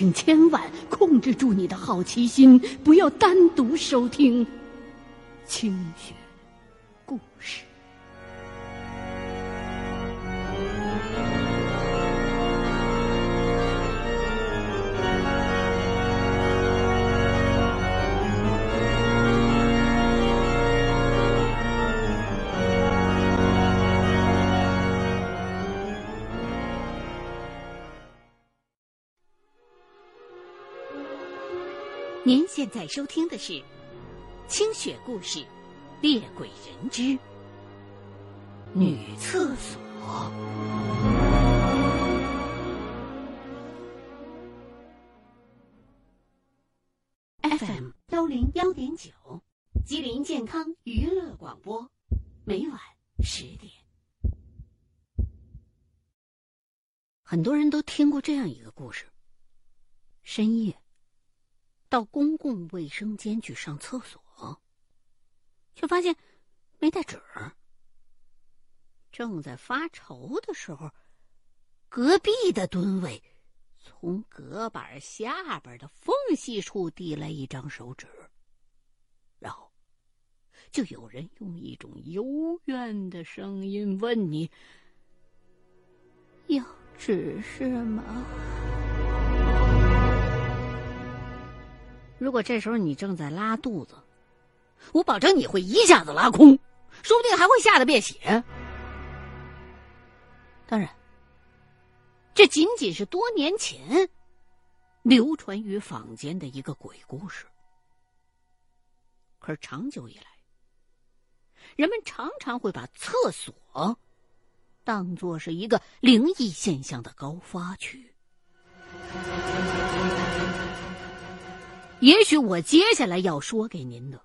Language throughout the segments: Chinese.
请千万控制住你的好奇心，不要单独收听清雪故事。您现在收听的是《清雪故事·猎鬼人之女厕所》。FM 幺零幺点九，吉林健康娱乐广播，每晚十点。很多人都听过这样一个故事：深夜到公共卫生间去上厕所，却发现没带纸。正在发愁的时候，隔壁的蹲位从隔板下边的缝隙处递来一张手纸，然后就有人用一种幽怨的声音问你：“要纸是吗？”如果这时候你正在拉肚子，我保证你会一下子拉空，说不定还会吓得便血。当然，这仅仅是多年前流传于坊间的一个鬼故事。可是长久以来，人们常常会把厕所当做是一个灵异现象的高发区。也许我接下来要说给您的，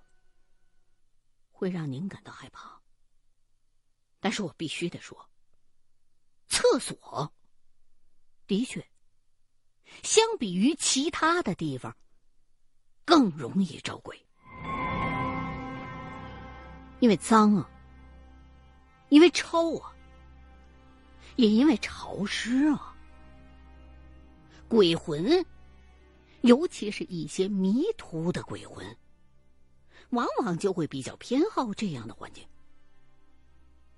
会让您感到害怕，但是我必须得说。厕所的确，相比于其他的地方，更容易招鬼，因为脏啊，因为臭啊，也因为潮湿啊。鬼魂，尤其是一些迷途的鬼魂，往往就会比较偏好这样的环境。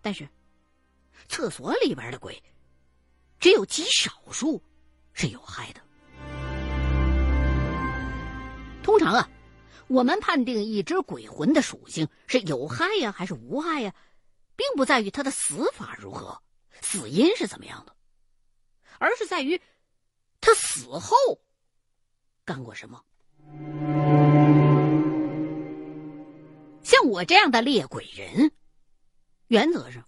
但是。厕所里边的鬼，只有极少数是有害的。通常啊，我们判定一只鬼魂的属性是有害呀还是无害呀，并不在于它的死法如何，死因是怎么样的，而是在于他死后干过什么。像我这样的猎鬼人，原则上。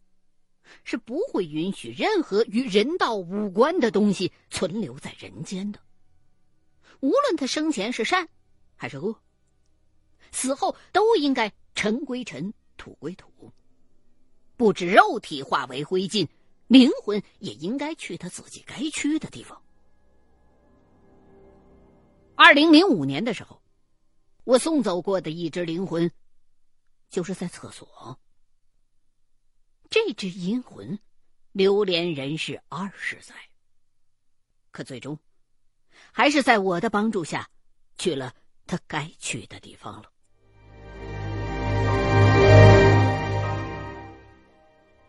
是不会允许任何与人道无关的东西存留在人间的，无论他生前是善还是恶，死后都应该尘归尘，土归土。不止肉体化为灰烬，灵魂也应该去他自己该去的地方。二零零五年的时候，我送走过的一只灵魂，就是在厕所。这只阴魂流连人世二十载，可最终还是在我的帮助下去了他该去的地方了。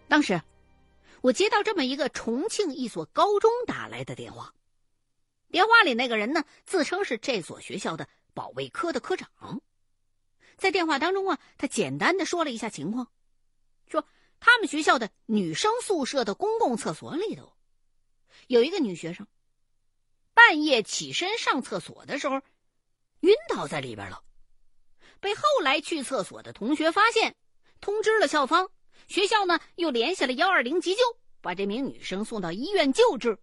当时我接到这么一个重庆一所高中打来的电话，电话里那个人呢自称是这所学校的保卫科的科长，在电话当中啊，他简单的说了一下情况，说。他们学校的女生宿舍的公共厕所里头，有一个女学生，半夜起身上厕所的时候，晕倒在里边了，被后来去厕所的同学发现，通知了校方，学校呢又联系了幺二零急救，把这名女生送到医院救治，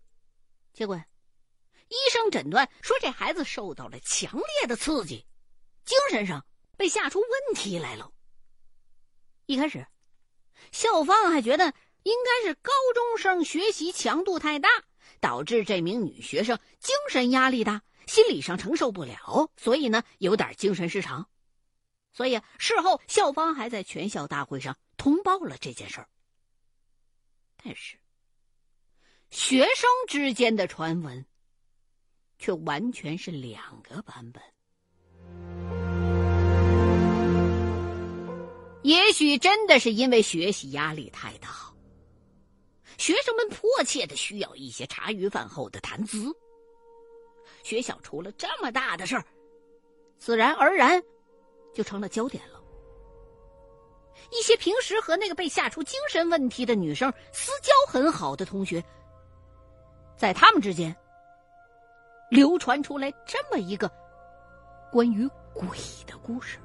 结果，医生诊断说这孩子受到了强烈的刺激，精神上被吓出问题来了。一开始。校方还觉得应该是高中生学习强度太大，导致这名女学生精神压力大，心理上承受不了，所以呢有点精神失常。所以事后校方还在全校大会上通报了这件事儿。但是，学生之间的传闻，却完全是两个版本。也许真的是因为学习压力太大，学生们迫切的需要一些茶余饭后的谈资。学校出了这么大的事儿，自然而然就成了焦点了。一些平时和那个被吓出精神问题的女生私交很好的同学，在他们之间流传出来这么一个关于鬼的故事。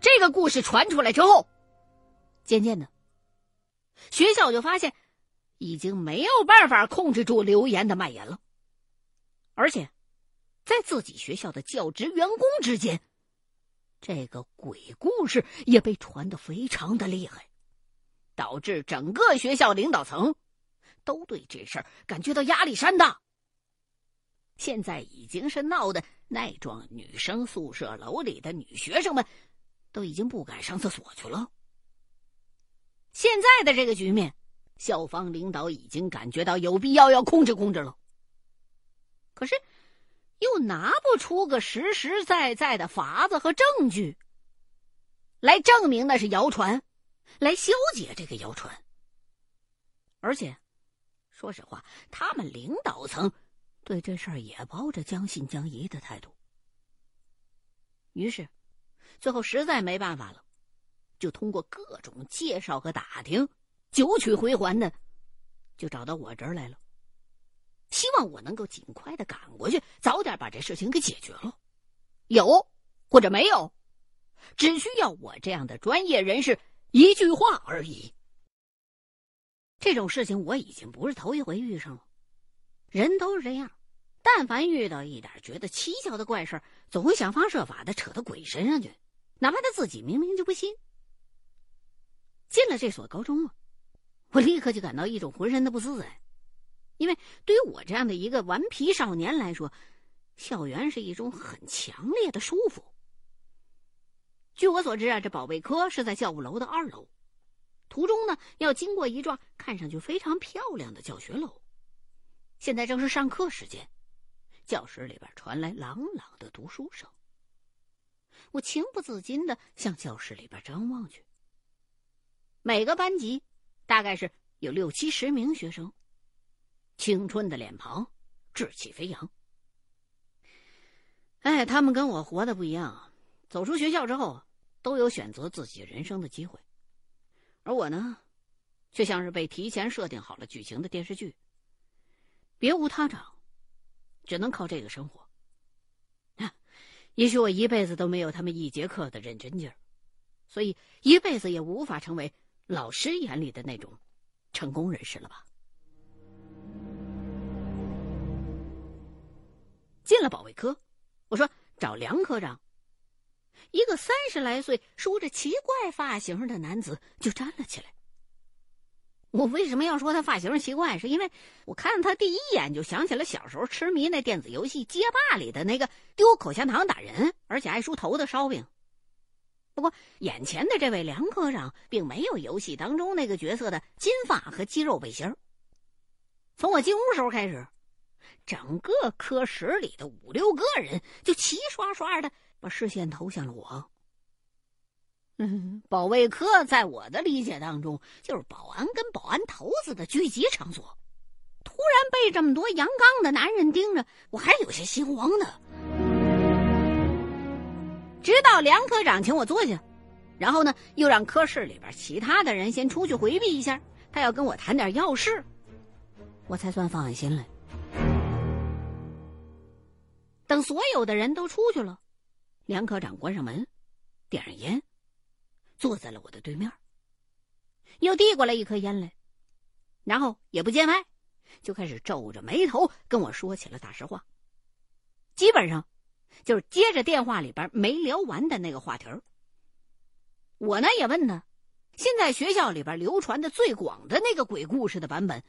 这个故事传出来之后，渐渐的，学校就发现已经没有办法控制住流言的蔓延了，而且。在自己学校的教职员工之间，这个鬼故事也被传得非常的厉害，导致整个学校领导层都对这事儿感觉到压力山大。现在已经是闹得那幢女生宿舍楼里的女学生们都已经不敢上厕所去了。现在的这个局面，校方领导已经感觉到有必要要控制控制了。可是。又拿不出个实实在在的法子和证据，来证明那是谣传，来消解这个谣传。而且，说实话，他们领导层对这事儿也抱着将信将疑的态度。于是，最后实在没办法了，就通过各种介绍和打听，九曲回环的，就找到我这儿来了。希望我能够尽快的赶过去，早点把这事情给解决了。有或者没有，只需要我这样的专业人士一句话而已。这种事情我已经不是头一回遇上了，人都是这样，但凡遇到一点觉得蹊跷的怪事总会想方设法的扯到鬼身上去，哪怕他自己明明就不信。进了这所高中啊，我立刻就感到一种浑身的不自在。因为对于我这样的一个顽皮少年来说，校园是一种很强烈的束缚。据我所知啊，这保卫科是在教务楼的二楼，途中呢要经过一幢看上去非常漂亮的教学楼。现在正是上课时间，教室里边传来朗朗的读书声。我情不自禁的向教室里边张望去。每个班级大概是有六七十名学生。青春的脸庞，志气飞扬。哎，他们跟我活的不一样，走出学校之后都有选择自己人生的机会，而我呢，却像是被提前设定好了剧情的电视剧，别无他长，只能靠这个生活。也许我一辈子都没有他们一节课的认真劲儿，所以一辈子也无法成为老师眼里的那种成功人士了吧。进了保卫科，我说找梁科长。一个三十来岁、梳着奇怪发型的男子就站了起来。我为什么要说他发型奇怪？是因为我看他第一眼就想起了小时候痴迷那电子游戏《街霸》里的那个丢口香糖打人，而且爱梳头的烧饼。不过，眼前的这位梁科长并没有游戏当中那个角色的金发和肌肉背心从我进屋时候开始。整个科室里的五六个人就齐刷刷的把视线投向了我。嗯，保卫科在我的理解当中就是保安跟保安头子的聚集场所。突然被这么多阳刚的男人盯着，我还有些心慌呢。直到梁科长请我坐下，然后呢，又让科室里边其他的人先出去回避一下，他要跟我谈点要事，我才算放下心来。等所有的人都出去了，梁科长关上门，点上烟，坐在了我的对面，又递过来一颗烟来，然后也不见外，就开始皱着眉头跟我说起了大实话。基本上就是接着电话里边没聊完的那个话题儿。我呢也问他，现在学校里边流传的最广的那个鬼故事的版本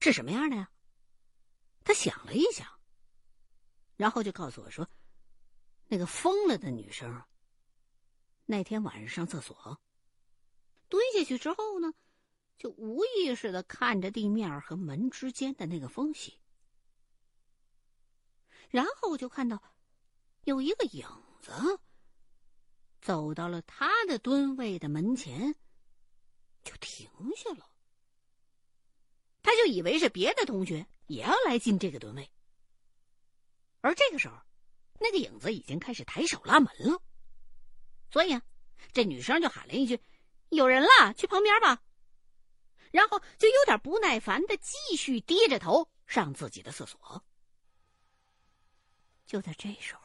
是什么样的呀？他想了一想。然后就告诉我说：“那个疯了的女生，那天晚上上厕所，蹲下去之后呢，就无意识的看着地面和门之间的那个缝隙，然后就看到有一个影子走到了他的蹲位的门前，就停下了。他就以为是别的同学也要来进这个蹲位，而这个时候，那个影子已经开始抬手拉门了，所以啊，这女生就喊了一句。有人了，去旁边吧。然后就有点不耐烦的继续低着头上自己的厕所。就在这时候，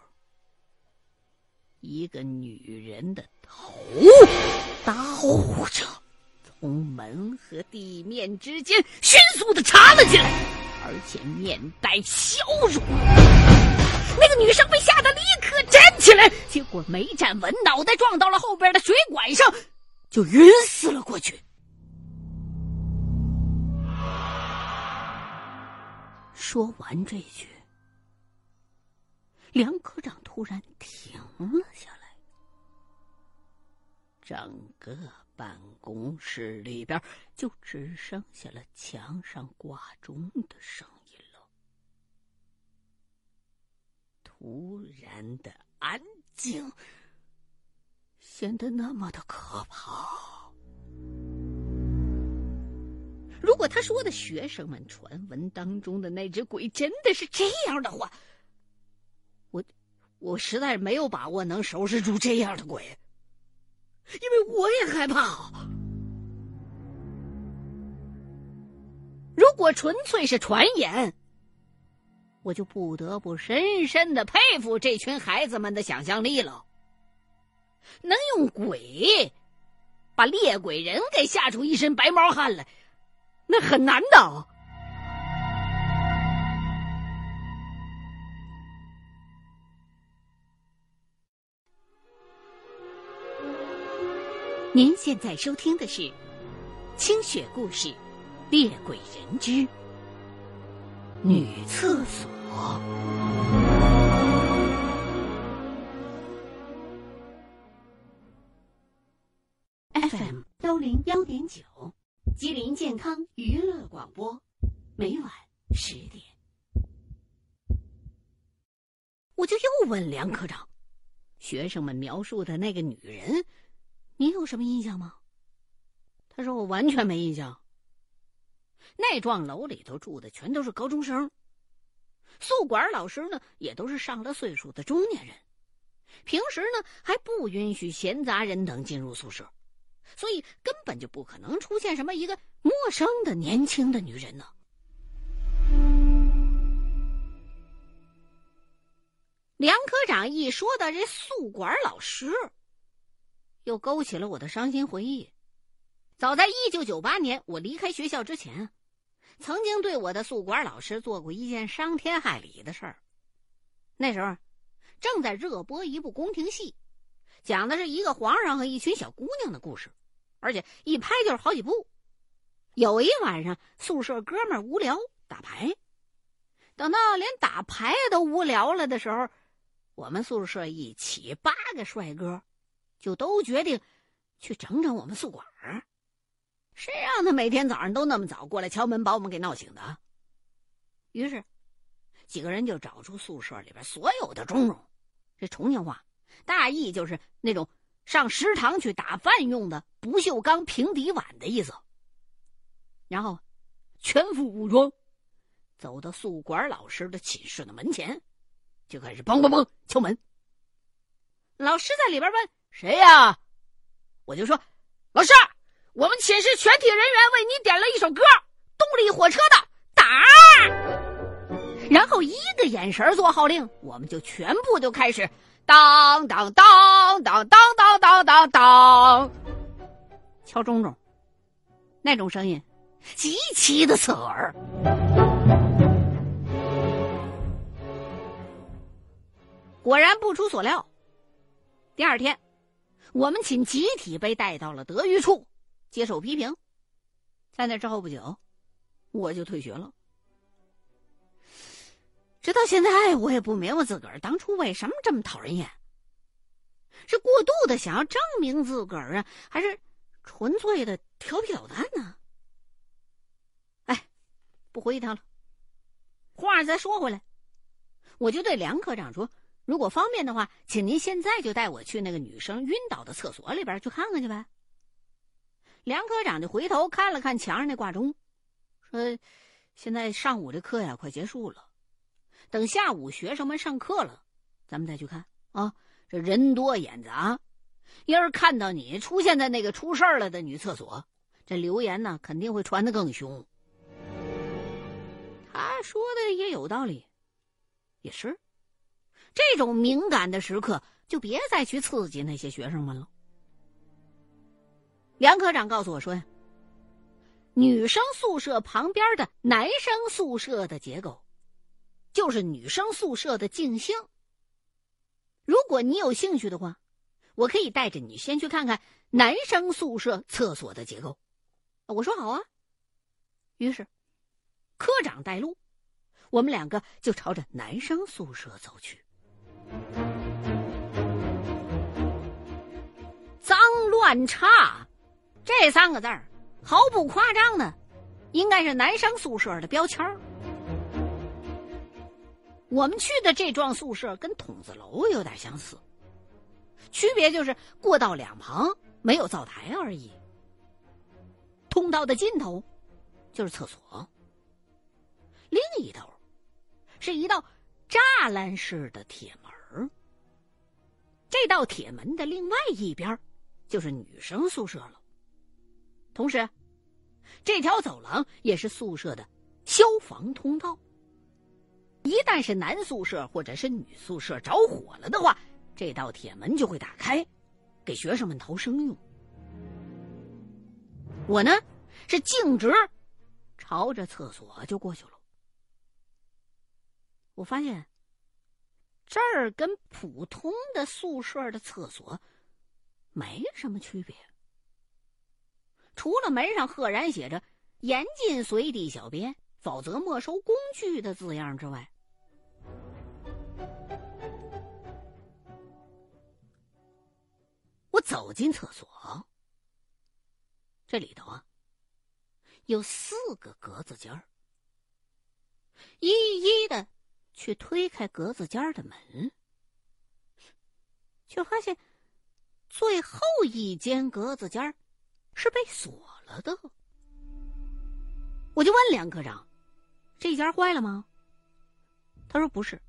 一个女人的头倒着从门和地面之间迅速的插了进来，而且面带笑容。那个女生被吓得立刻站起来，结果没站稳，脑袋撞到了后边的水管上。就晕死了过去。说完这句，梁科长突然停了下来，整个办公室里边就只剩下了墙上挂钟的声音了。突然的安静。显得那么的可怕。如果他说的学生们传闻当中的那只鬼真的是这样的话，我我实在是没有把握能收拾住这样的鬼，因为我也害怕。如果纯粹是传言，我就不得不深深的佩服这群孩子们的想象力了。能用鬼把猎鬼人给吓出一身白毛汗来，那很难的。您现在收听的是《清雪故事·猎鬼人之女厕所》。FM 幺零幺点九，吉林健康娱乐广播，每晚十点。我就又问梁科长：“学生们描述的那个女人，你有什么印象吗？”他说：“我完全没印象。那幢楼里头住的全都是高中生，宿管老师呢也都是上了岁数的中年人，平时呢还不允许闲杂人等进入宿舍。”所以根本就不可能出现什么一个陌生的年轻的女人呢。梁科长一说到这宿管老师，又勾起了我的伤心回忆。早在一九九八年我离开学校之前，曾经对我的宿管老师做过一件伤天害理的事儿。那时候正在热播一部宫廷戏，讲的是一个皇上和一群小姑娘的故事。而且一拍就是好几部。有一晚上，宿舍哥们无聊打牌，等到连打牌都无聊了的时候，我们宿舍一起八个帅哥，就都决定去整整我们宿管儿。谁让他每天早上都那么早过来敲门，把我们给闹醒的？于是，几个人就找出宿舍里边所有的钟钟，这重庆话大意就是那种。上食堂去打饭用的不锈钢平底碗的意思。然后，全副武装，走到宿管老师的寝室的门前，就开始梆梆梆敲门。老师在里边问：“谁呀？”我就说：“老师，我们寝室全体人员为你点了一首歌，《动力火车的打》。”然后一个眼神做号令，我们就全部就开始。当当当当当当当当当，敲钟钟，那种声音极其的刺耳。果然不出所料，第二天，我们寝集体被带到了德育处接受批评。在那之后不久，我就退学了。直到现在，我也不明白自个儿当初为什么这么讨人厌。是过度的想要证明自个儿啊，还是纯粹的调皮捣蛋呢。哎，不回他了。话再说回来，我就对梁科长说：“如果方便的话，请您现在就带我去那个女生晕倒的厕所里边去看看去呗。”梁科长就回头看了看墙上那挂钟，说：“现在上午这课呀快结束了，等下午学生们上课了，咱们再去看啊。这人多眼杂，要是看到你出现在那个出事了的女厕所，这流言呢肯定会传得更凶。”他说的也有道理，也是，这种敏感的时刻就别再去刺激那些学生们了。梁科长告诉我说呀，女生宿舍旁边的男生宿舍的结构，就是女生宿舍的镜像。如果你有兴趣的话，我可以带着你先去看看男生宿舍厕所的结构。我说好啊。于是。科长带路，我们两个就朝着男生宿舍走去。脏乱差，这三个字儿毫不夸张的，应该是男生宿舍的标签儿。我们去的这幢宿舍跟筒子楼有点相似，区别就是过道两旁没有灶台而已。通道的尽头就是厕所。另一头，是一道栅栏式的铁门这道铁门的另外一边，就是女生宿舍了。同时，这条走廊也是宿舍的消防通道。一旦是男宿舍或者是女宿舍着火了的话，这道铁门就会打开，给学生们逃生用。我呢，是径直朝着厕所就过去了。我发现，这儿跟普通的宿舍的厕所没什么区别，除了门上赫然写着“严禁随地小便，否则没收工具”的字样之外，我走进厕所，这里头啊有四个格子间儿，一一的。去推开格子间的门，却发现最后一间格子间是被锁了的。我就问梁科长：“这一间坏了吗？”他说：“不是，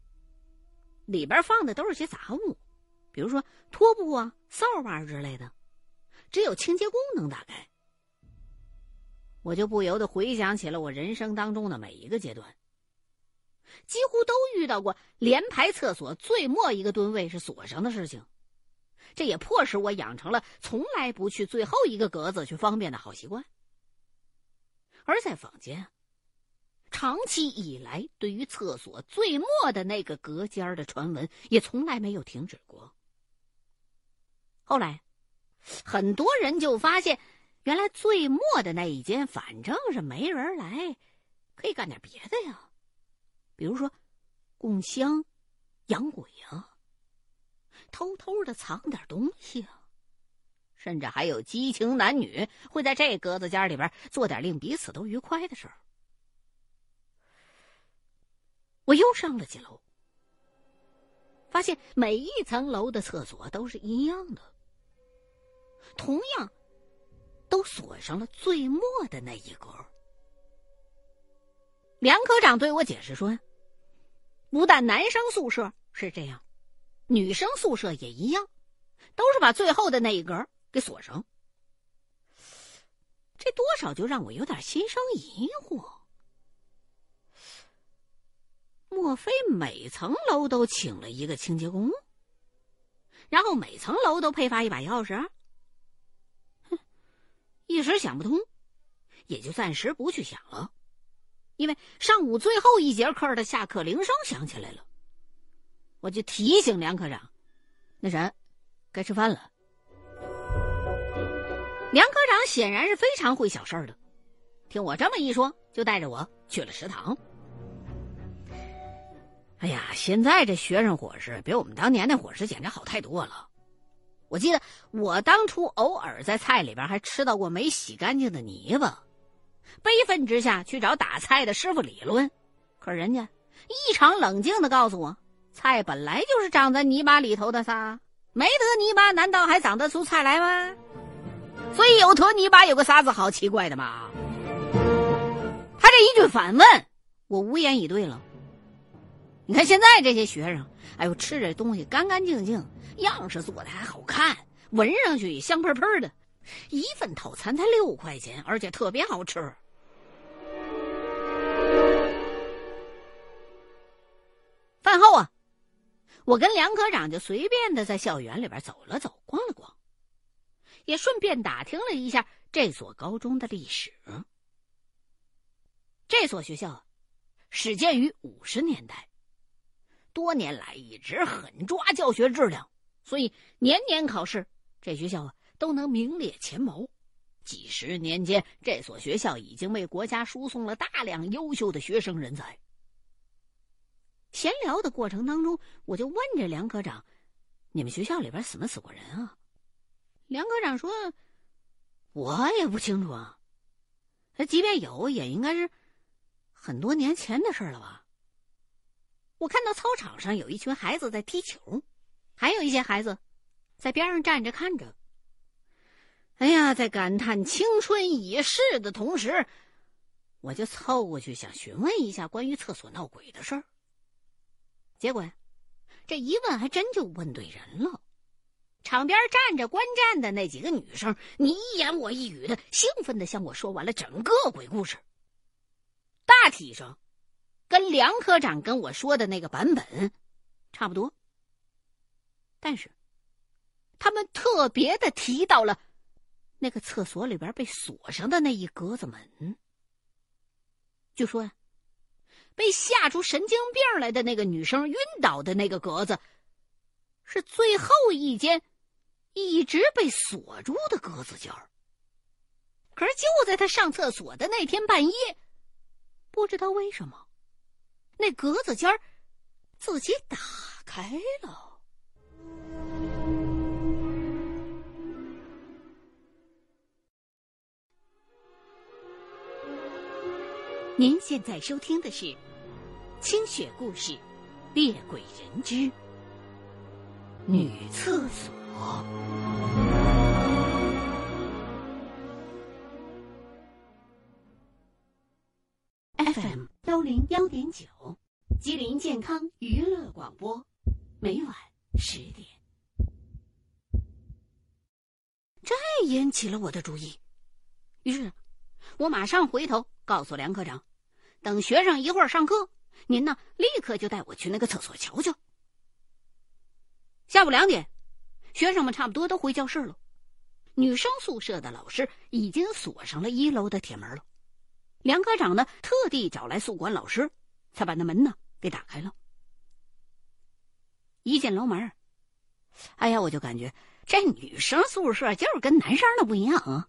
里边放的都是些杂物，比如说拖布啊、扫把之类的，只有清洁工能打开。”我就不由得回想起了我人生当中的每一个阶段。几乎都遇到过连排厕所最末一个蹲位是锁上的事情，这也迫使我养成了从来不去最后一个格子去方便的好习惯。而在坊间，长期以来对于厕所最末的那个隔间的传闻也从来没有停止过。后来，很多人就发现，原来最末的那一间反正是没人来，可以干点别的呀。比如说，供香、养鬼啊，偷偷的藏点东西啊，甚至还有激情男女会在这格子间里边做点令彼此都愉快的事儿。我又上了几楼，发现每一层楼的厕所都是一样的，同样都锁上了最末的那一格。梁科长对我解释说：“不但男生宿舍是这样，女生宿舍也一样，都是把最后的那一格给锁上。”这多少就让我有点心生疑惑。莫非每层楼都请了一个清洁工，然后每层楼都配发一把钥匙？哼，一时想不通，也就暂时不去想了。因为上午最后一节课的下课铃声响起来了，我就提醒梁科长：“那啥，该吃饭了。”梁科长显然是非常会小事的，听我这么一说，就带着我去了食堂。哎呀，现在这学生伙食比我们当年那伙食简直好太多了。我记得我当初偶尔在菜里边还吃到过没洗干净的泥巴，悲愤之下去找打菜的师傅理论，可人家异常冷静的告诉我，菜本来就是长在泥巴里头的撒，没得泥巴难道还长得出菜来吗？所以有坨泥巴有个啥子好奇怪的嘛？他这一句反问，我无言以对了。你看现在这些学生，哎呦，吃这东西干干净净，样式做的还好看，闻上去香喷喷的，一份套餐才六块钱，而且特别好吃。饭后啊，我跟梁科长就随便的在校园里边走了走，逛了逛，也顺便打听了一下这所高中的历史。这所学校始建于五十年代。多年来一直狠抓教学质量，所以年年考试，这学校啊都能名列前茅。几十年间，这所学校已经为国家输送了大量优秀的学生人才。闲聊的过程当中，我就问这梁科长：“你们学校里边死没死过人啊？”梁科长说：“我也不清楚啊，即便有，也应该是很多年前的事了吧。”我看到操场上有一群孩子在踢球，还有一些孩子在边上站着看着。哎呀，在感叹青春已逝的同时，我就凑过去想询问一下关于厕所闹鬼的事儿。结果呀，这一问还真就问对人了。场边站着观战的那几个女生，你一言我一语的，兴奋的向我说完了整个鬼故事。大体上。跟梁科长跟我说的那个版本差不多，但是他们特别的提到了那个厕所里边被锁上的那一格子门，就说呀，被吓出神经病来的那个女生晕倒的那个格子，是最后一间一直被锁住的格子间儿。可是就在他上厕所的那天半夜，不知道为什么。那格子间儿自己打开了。您现在收听的是《清雪故事·猎鬼人之女厕所》。FM。幺零幺点九，吉林健康娱乐广播，每晚十点。这引起了我的注意，于是，我马上回头告诉梁科长，等学生一会儿上课，您呢立刻就带我去那个厕所瞧瞧。下午两点，学生们差不多都回教室了，女生宿舍的老师已经锁上了一楼的铁门了。梁科长呢，特地找来宿管老师，才把那门呢给打开了。一进楼门，哎呀，我就感觉这女生宿舍就是跟男生的不一样啊。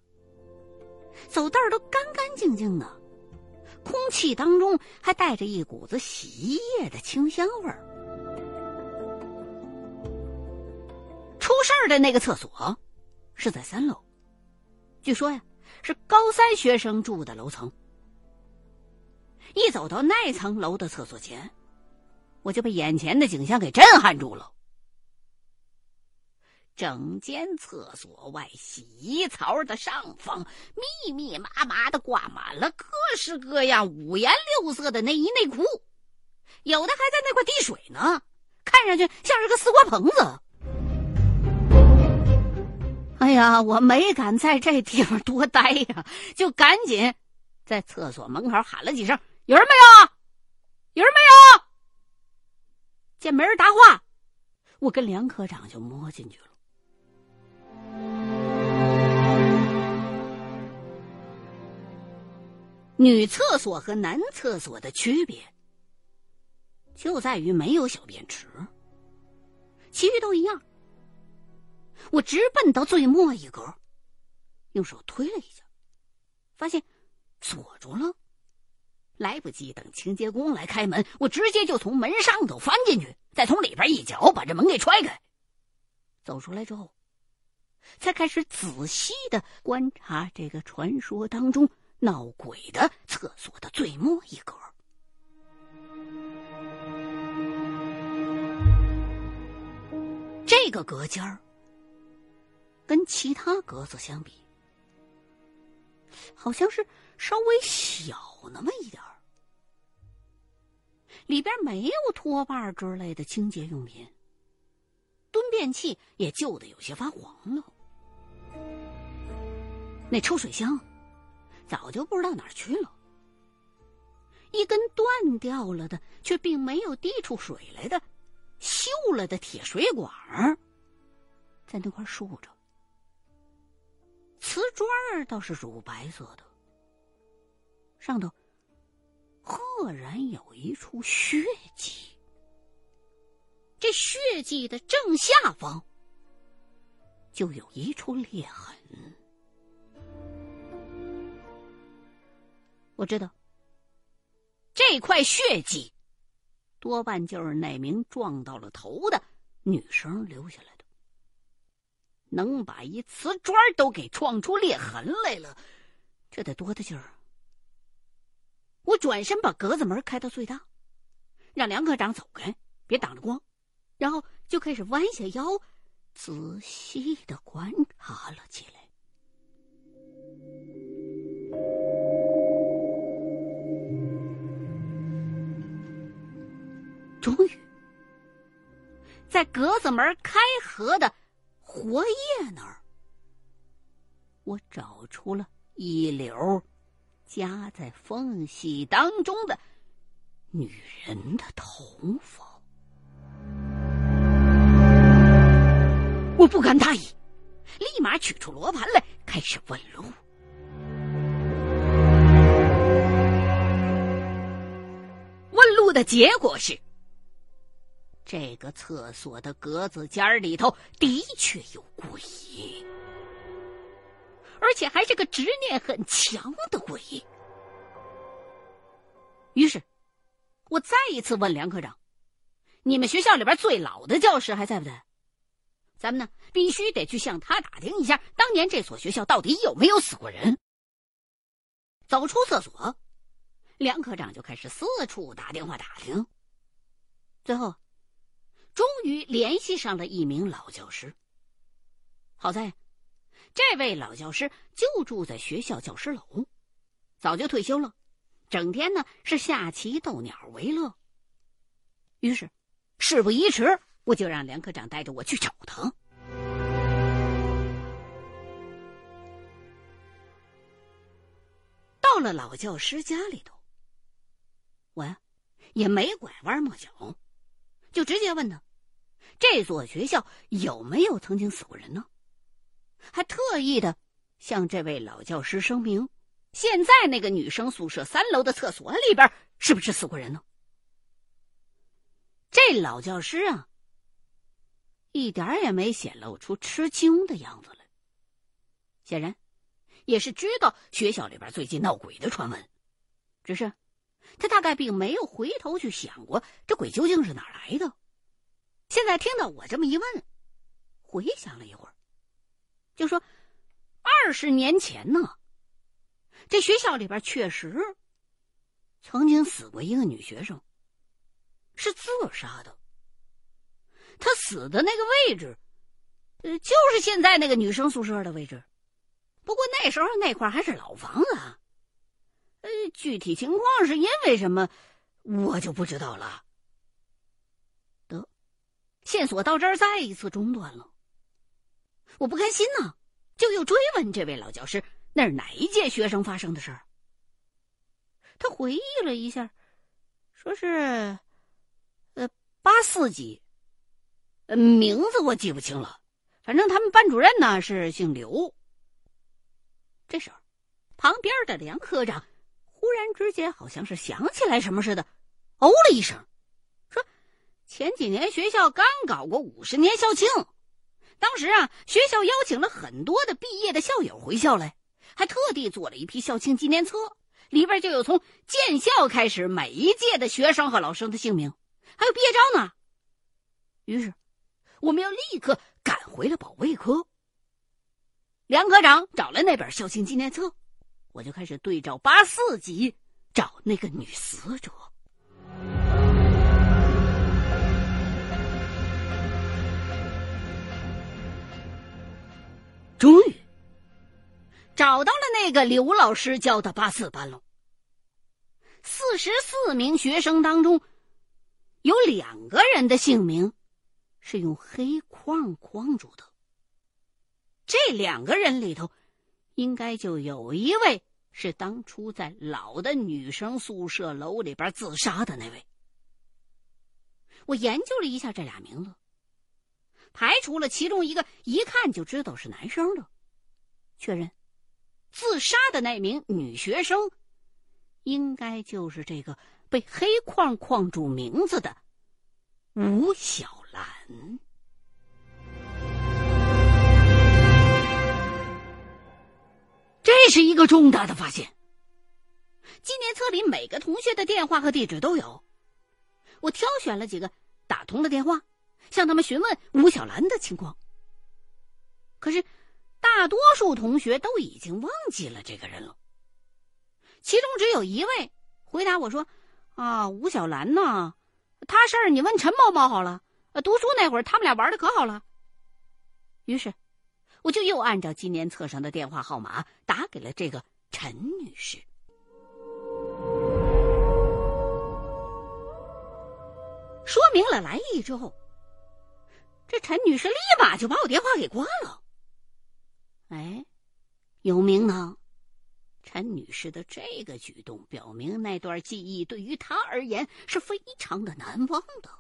走道都干干净净的，空气当中还带着一股子洗衣液的清香味儿。出事儿的那个厕所是在三楼，据说呀是高三学生住的楼层。一走到那层楼的厕所前，我就被眼前的景象给震撼住了。整间厕所外洗衣槽的上方，密密麻麻的挂满了各式各样、五颜六色的内衣内裤，有的还在那块滴水呢，看上去像是个丝瓜棚子。哎呀，我没敢在这地方多待呀，就赶紧在厕所门口喊了几声。有人没有？有人没有？见没人答话，我跟梁科长就摸进去了。女厕所和男厕所的区别，就在于没有小便池，其余都一样。我直奔到最末一格，用手推了一下，发现锁住了。来不及等清洁工来开门，我直接就从门上头翻进去，再从里边一脚把这门给踹开。走出来之后，才开始仔细的观察这个传说当中闹鬼的厕所的最末一格。这个隔间儿跟其他格子相比，好像是稍微小那么一点儿。里边没有拖把之类的清洁用品，蹲便器也旧的有些发黄了。那抽水箱早就不知道哪儿去了，一根断掉了的却并没有滴出水来的锈了的铁水管，在那块竖着。瓷砖倒是乳白色的，上头。赫然有一处血迹，这血迹的正下方就有一处裂痕。我知道，这块血迹多半就是那名撞到了头的女生留下来的。能把一瓷砖都给撞出裂痕来了，这得多大劲儿！我转身把格子门开到最大，让梁科长走开，别挡着光，然后就开始弯下腰，仔细的观察了起来。终于，在格子门开合的活页那儿，我找出了一绺。夹在缝隙当中的女人的头发，我不敢大意，立马取出罗盘来，开始问路。问路的结果是，这个厕所的格子间里头的确有鬼。而且还是个执念很强的鬼。于是，我再一次问梁科长：“你们学校里边最老的教师还在不在？咱们呢，必须得去向他打听一下，当年这所学校到底有没有死过人。”走出厕所，梁科长就开始四处打电话打听。最后，终于联系上了一名老教师。好在。这位老教师就住在学校教师楼，早就退休了，整天呢是下棋逗鸟为乐。于是，事不宜迟，我就让梁科长带着我去找他。到了老教师家里头，我呀也没拐弯抹角，就直接问他：这所学校有没有曾经死过人呢？还特意的向这位老教师声明：现在那个女生宿舍三楼的厕所里边是不是死过人呢？这老教师啊，一点也没显露出吃惊的样子来。显然，也是知道学校里边最近闹鬼的传闻，只是他大概并没有回头去想过这鬼究竟是哪来的。现在听到我这么一问，回想了一会儿。就说，二十年前呢，这学校里边确实曾经死过一个女学生，是自杀的。她死的那个位置，呃，就是现在那个女生宿舍的位置。不过那时候那块还是老房子，呃，具体情况是因为什么，我就不知道了。线索到这儿再一次中断了。我不甘心呢，就又追问这位老教师：“那是哪一届学生发生的事儿？”他回忆了一下，说是，呃，八四级，呃，名字我记不清了。反正他们班主任呢是姓刘。这时候，旁边的梁科长忽然之间好像是想起来什么似的，哦了一声，：“前几年学校刚搞过五十年校庆。”当时啊，学校邀请了很多的毕业的校友回校来，还特地做了一批校庆纪念册，里边就有从建校开始每一届的学生和老生的姓名，还有毕业照呢。于是，我们要立刻赶回了保卫科。梁科长找来那本校庆纪念册，我就开始对照八四集找那个女死者。终于找到了那个刘老师教的八四班了。四十四名学生当中，有两个人的姓名是用黑框框住的。这两个人里头，应该就有一位是当初在老的女生宿舍楼里边自杀的那位。我研究了一下这俩名字，排除了其中一个一看就知道是男生的，确认自杀的那名女学生。应该就是这个被黑框框住名字的吴小兰。这是一个重大的发现。纪念册里每个同学的电话和地址都有，我挑选了几个打通了电话，向他们询问吴小兰的情况。可是，大多数同学都已经忘记了这个人了。其中只有一位回答我说：“啊，吴小兰呢？他事儿你问陈某某好了。读书那会儿，他们俩玩的可好了。”于是，我就又按照纪念册上的电话号码打给了这个陈女士。说明了来意之后，这陈女士立马就把我电话给挂了。哎，有名呢。陈女士的这个举动，表明那段记忆对于她而言是非常的难忘的，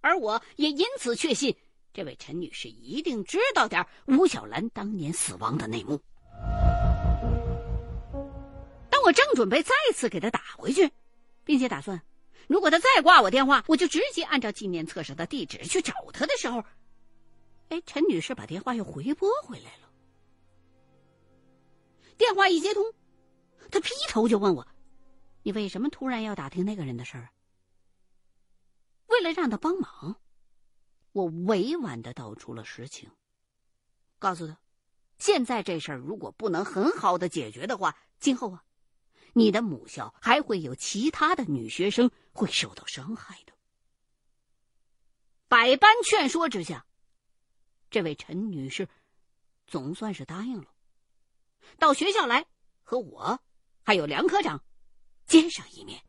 而我也因此确信，这位陈女士一定知道点吴小兰当年死亡的内幕。当我正准备再次给她打回去，并且打算，如果他再挂我电话，我就直接按照纪念册上的地址去找他的时候，哎，陈女士把电话又回拨回来了。电话一接通，他劈头就问我：“你为什么突然要打听那个人的事儿？”为了让他帮忙，我委婉的道出了实情，告诉他：“现在这事儿如果不能很好的解决的话，今后啊，你的母校还会有其他的女学生会受到伤害的。”百般劝说之下，这位陈女士总算是答应了。到学校来和我，还有梁科长见上一面。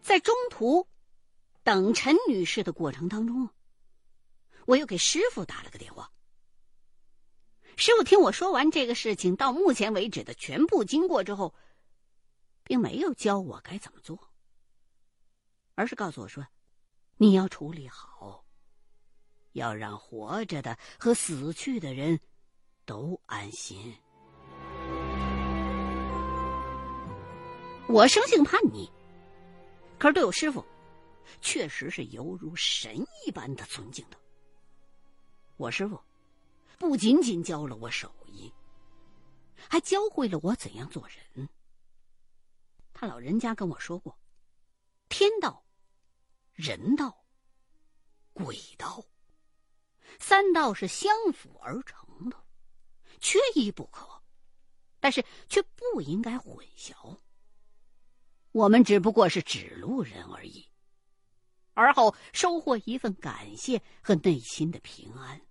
在中途等陈女士的过程当中，我又给师傅打了个电话。师傅听我说完这个事情到目前为止的全部经过之后，并没有教我该怎么做，而是告诉我说：“你要处理好。”要让活着的和死去的人都安心。我生性叛逆，可是对我师傅，确实是犹如神一般的尊敬的。我师傅不仅仅教了我手艺，还教会了我怎样做人。他老人家跟我说过：“天道、人道、鬼道。”三道是相辅而成的，缺一不可，但是却不应该混淆。我们只不过是指路人而已，而后收获一份感谢和内心的平安，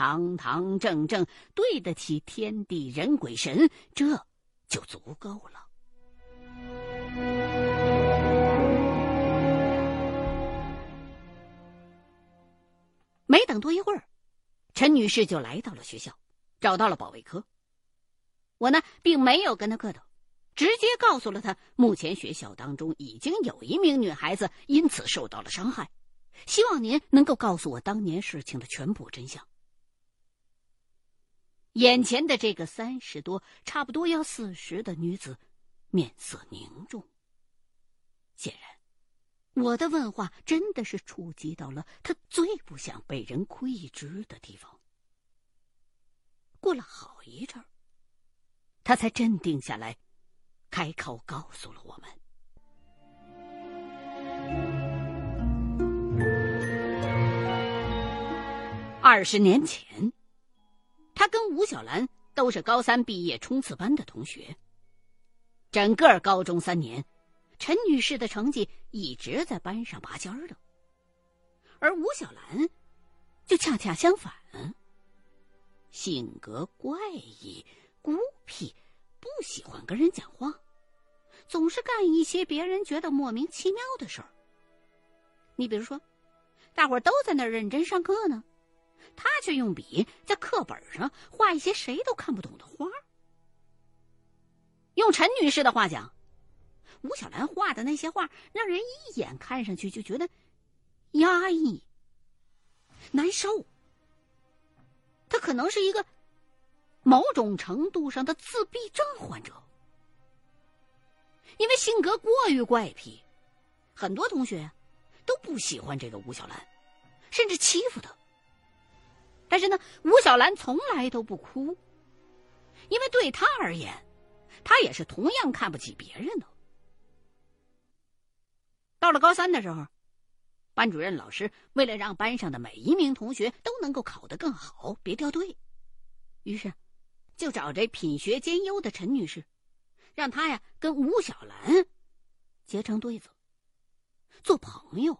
堂堂正正对得起天地人鬼神，这就足够了。没等多一会儿，陈女士就来到了学校，找到了保卫科。我呢，并没有跟她客套，直接告诉了她，目前学校当中已经有一名女孩子因此受到了伤害，希望您能够告诉我当年事情的全部真相。眼前的这个三十多，差不多要四十的女子，面色凝重，显然。我的问话真的是触及到了她最不想被人窥知的地方。过了好一阵儿，他才镇定下来，开口告诉了我们。二十年前，他跟吴小兰都是高三毕业冲刺班的同学。整个高中三年，陈女士的成绩一直在班上拔尖儿的，而吴小兰就恰恰相反，性格怪异、孤僻，不喜欢跟人讲话，总是干一些别人觉得莫名其妙的事儿。你比如说，大伙儿都在那儿认真上课呢，他却用笔在课本上画一些谁都看不懂的画。用陈女士的话讲，吴小兰画的那些画让人一眼看上去就觉得压抑、难受。她可能是一个某种程度上的自闭症患者，因为性格过于怪癖，很多同学都不喜欢这个吴小兰，甚至欺负她。但是呢，吴小兰从来都不哭，因为对她而言。他也是同样看不起别人的。到了高三的时候，班主任老师为了让班上的每一名同学都能够考得更好，别掉队，于是就找这品学兼优的陈女士，让她呀跟吴小兰结成对子，做朋友，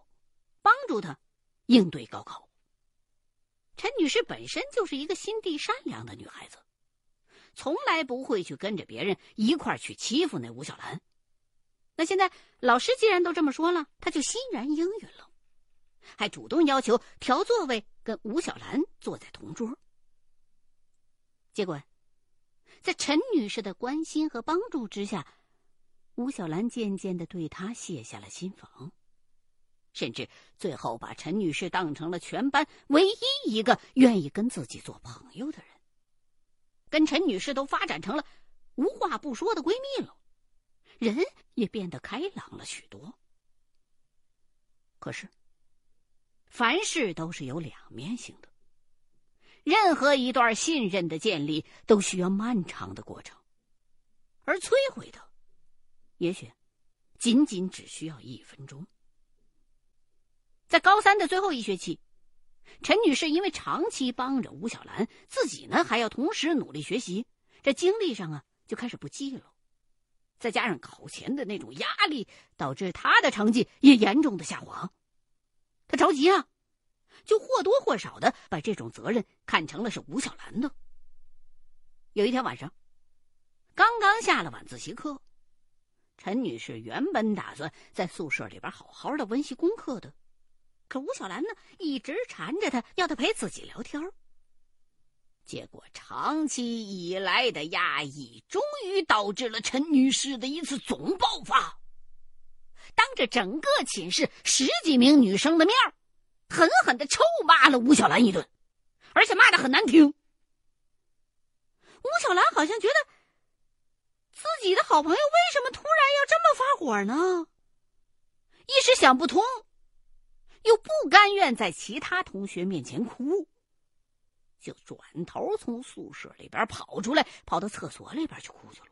帮助她应对高考。陈女士本身就是一个心地善良的女孩子。从来不会去跟着别人一块去欺负那吴小兰。那现在老师既然都这么说了，她就欣然应允了，还主动要求调座位，跟吴小兰坐在同桌。结果，在陈女士的关心和帮助之下，吴小兰渐渐的对她卸下了心防，甚至最后把陈女士当成了全班唯一一个愿意跟自己做朋友的人。跟陈女士都发展成了无话不说的闺蜜了，人也变得开朗了许多。可是，凡事都是有两面性的，任何一段信任的建立都需要漫长的过程，而摧毁的，也许仅仅只需要一分钟。在高三的最后一学期。陈女士因为长期帮着吴小兰，自己呢还要同时努力学习，这精力上啊就开始不济了。再加上考前的那种压力，导致她的成绩也严重的下滑。她着急啊，就或多或少的把这种责任看成了是吴小兰的。有一天晚上，刚刚下了晚自习课，陈女士原本打算在宿舍里边好好的温习功课的。可吴小兰呢，一直缠着他，要他陪自己聊天结果长期以来的压抑，终于导致了陈女士的一次总爆发，当着整个寝室十几名女生的面狠狠的臭骂了吴小兰一顿，而且骂的很难听。吴小兰好像觉得自己的好朋友为什么突然要这么发火呢？一时想不通。又不甘愿在其他同学面前哭，就转头从宿舍里边跑出来，跑到厕所里边去哭去了。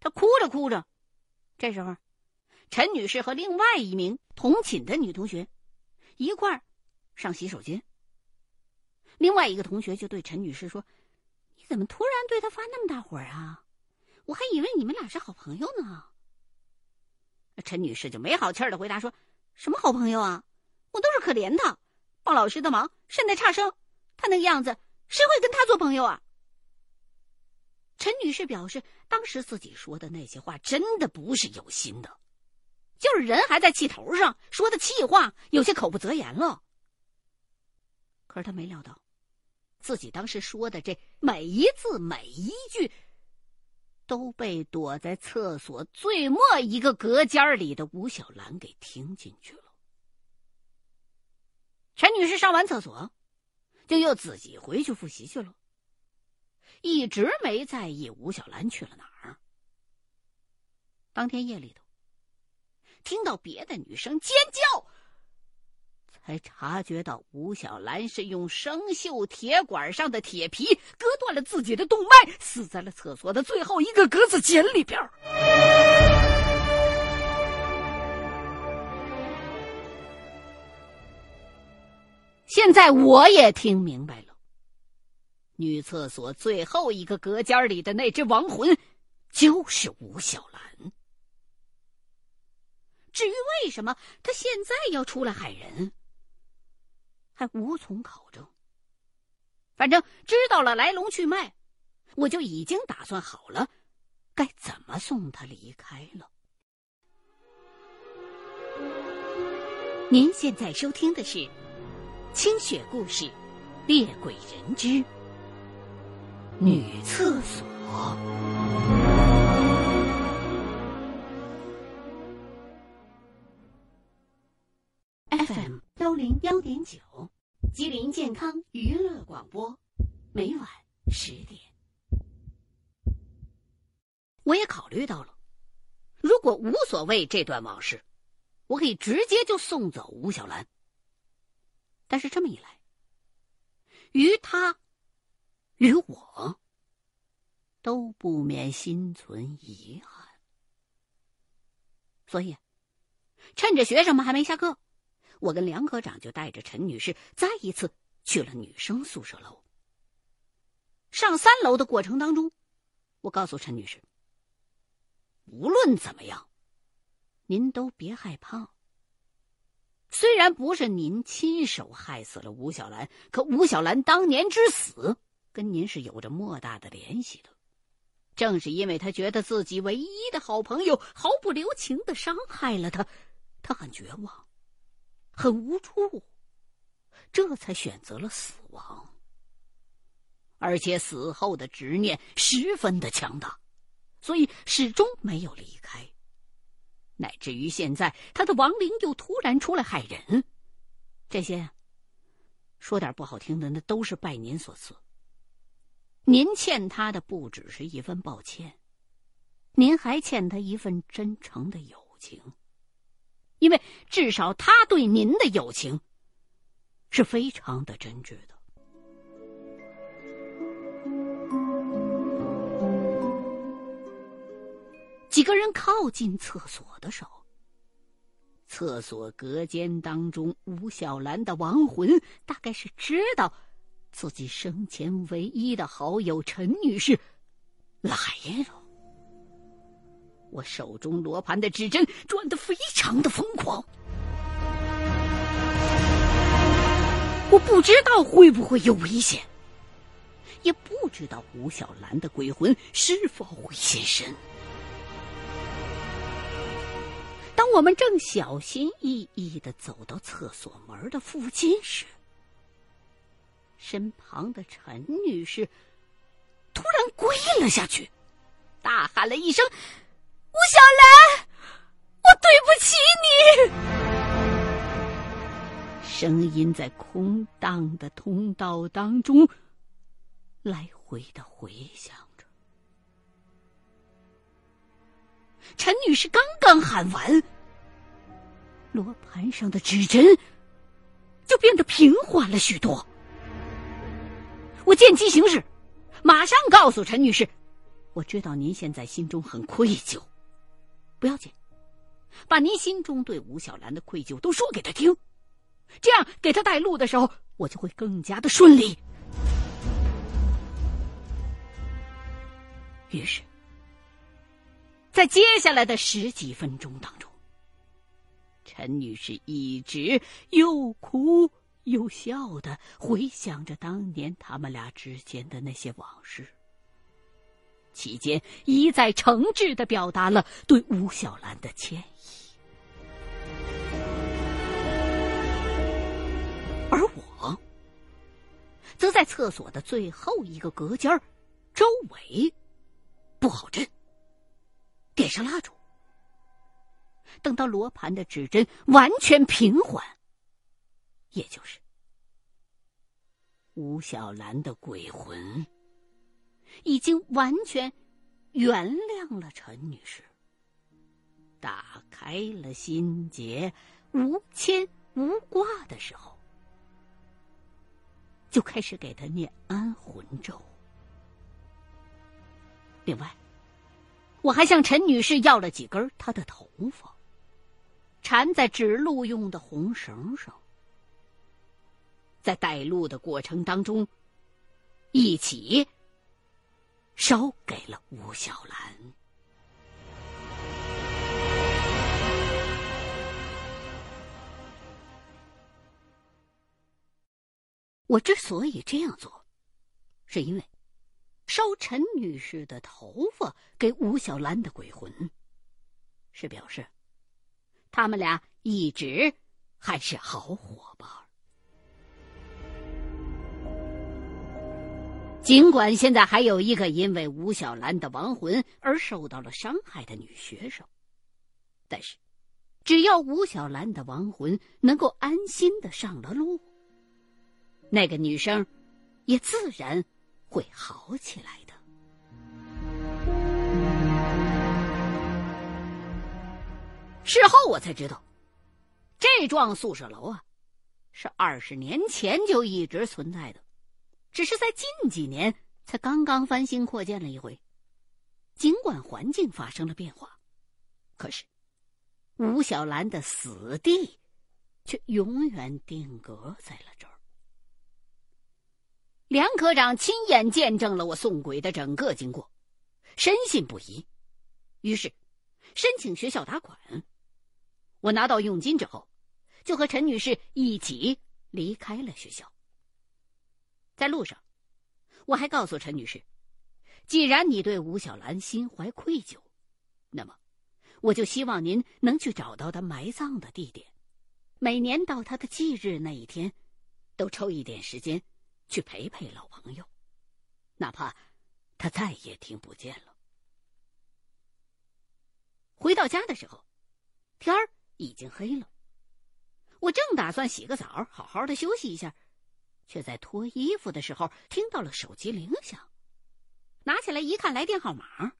他哭着哭着，这时候，陈女士和另外一名同寝的女同学一块儿上洗手间。另外一个同学就对陈女士说：“你怎么突然对他发那么大火啊？我还以为你们俩是好朋友呢。”陈女士就没好气儿的回答说。什么好朋友啊！我都是可怜他，帮老师的忙，善待差生。他那个样子，谁会跟他做朋友啊？陈女士表示，当时自己说的那些话真的不是有心的，就是人还在气头上，说的气话，有些口不择言了。可是他没料到，自己当时说的这每一字每一句。都被躲在厕所最末一个隔间里的吴小兰给听进去了。陈女士上完厕所，就又自己回去复习去了，一直没在意吴小兰去了哪儿。当天夜里头，听到别的女生尖叫。才察觉到吴小兰是用生锈铁管上的铁皮割断了自己的动脉，死在了厕所的最后一个格子间里边。现现在我也听明白了，女厕所最后一个隔间里的那只亡魂，就是吴小兰。至于为什么他现在要出来害人，还无从考证。反正知道了来龙去脉，我就已经打算好了，该怎么送他离开了。您现在收听的是《清雪故事·猎鬼人之女厕所》。FM 幺零幺点九，吉林健康娱乐广播，每晚十点。我也考虑到了，如果无所谓这段往事。我可以直接就送走吴小兰，但是这么一来，于他，于我，都不免心存遗憾。所以，趁着学生们还没下课，我跟梁科长就带着陈女士再一次去了女生宿舍楼。上三楼的过程当中，我告诉陈女士，无论怎么样。您都别害怕。虽然不是您亲手害死了吴小兰，可吴小兰当年之死跟您是有着莫大的联系的。正是因为他觉得自己唯一的好朋友毫不留情的伤害了他，他很绝望，很无助，这才选择了死亡。而且死后的执念十分的强大，所以始终没有离开。乃至于现在，他的亡灵又突然出来害人，这些说点不好听的，那都是拜您所赐。您欠他的不只是一份抱歉，您还欠他一份真诚的友情，因为至少他对您的友情是非常的真挚的。几个人靠近厕所的时候，厕所隔间当中，吴小兰的亡魂大概是知道自己生前唯一的好友陈女士来了。我手中罗盘的指针转得非常的疯狂，我不知道会不会有危险，也不知道吴小兰的鬼魂是否会现身。当我们正小心翼翼的走到厕所门的附近时，身旁的陈女士突然跪了下去，大喊了一声：“吴小兰，我对不起你！”声音在空荡的通道当中来回的回响着。陈女士刚刚喊完。罗盘上的指针就变得平缓了许多。我见机行事，马上告诉陈女士：“我知道您现在心中很愧疚，不要紧，把您心中对吴小兰的愧疚都说给她听，这样给她带路的时候，我就会更加的顺利。”于是，在接下来的十几分钟当中。陈女士一直又哭又笑的回想着当年他们俩之间的那些往事，期间一再诚挚的表达了对吴小兰的歉意，而我则在厕所的最后一个隔间周围布好阵，点上蜡烛。等到罗盘的指针完全平缓，也就是吴小兰的鬼魂已经完全原谅了陈女士，打开了心结，无牵无挂的时候，就开始给他念安魂咒。另外，我还向陈女士要了几根她的头发。缠在指路用的红绳上，在带路的过程当中，一起烧给了吴小兰。我之所以这样做，是因为烧陈女士的头发给吴小兰的鬼魂，是表示他们俩一直还是好伙伴。尽管现在还有一个因为吴小兰的亡魂而受到了伤害的女学生，但是只要吴小兰的亡魂能够安心的上了路，那个女生也自然会好起来的。事后我才知道，这幢宿舍楼啊，是二十年前就一直存在的。只是在近几年才刚刚翻新扩建了一回，尽管环境发生了变化，可是吴小兰的死地却永远定格在了这儿。梁科长亲眼见证了我送鬼的整个经过，深信不疑，于是申请学校打款。我拿到佣金之后，就和陈女士一起离开了学校。在路上，我还告诉陈女士：“既然你对吴小兰心怀愧疚，那么我就希望您能去找到她埋葬的地点，每年到她的忌日那一天，都抽一点时间去陪陪老朋友，哪怕她再也听不见了。”回到家的时候，天儿已经黑了，我正打算洗个澡，好好的休息一下。却在脱衣服的时候听到了手机铃响，拿起来一看，来电号码，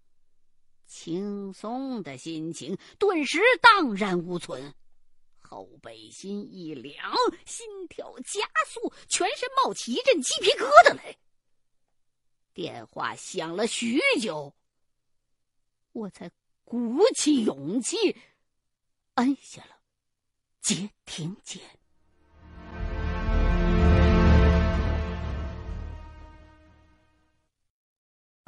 轻松的心情顿时荡然无存，后背心一凉，心跳加速，全身冒起一阵鸡皮疙瘩来。电话响了许久，我才鼓起勇气按下了接听键。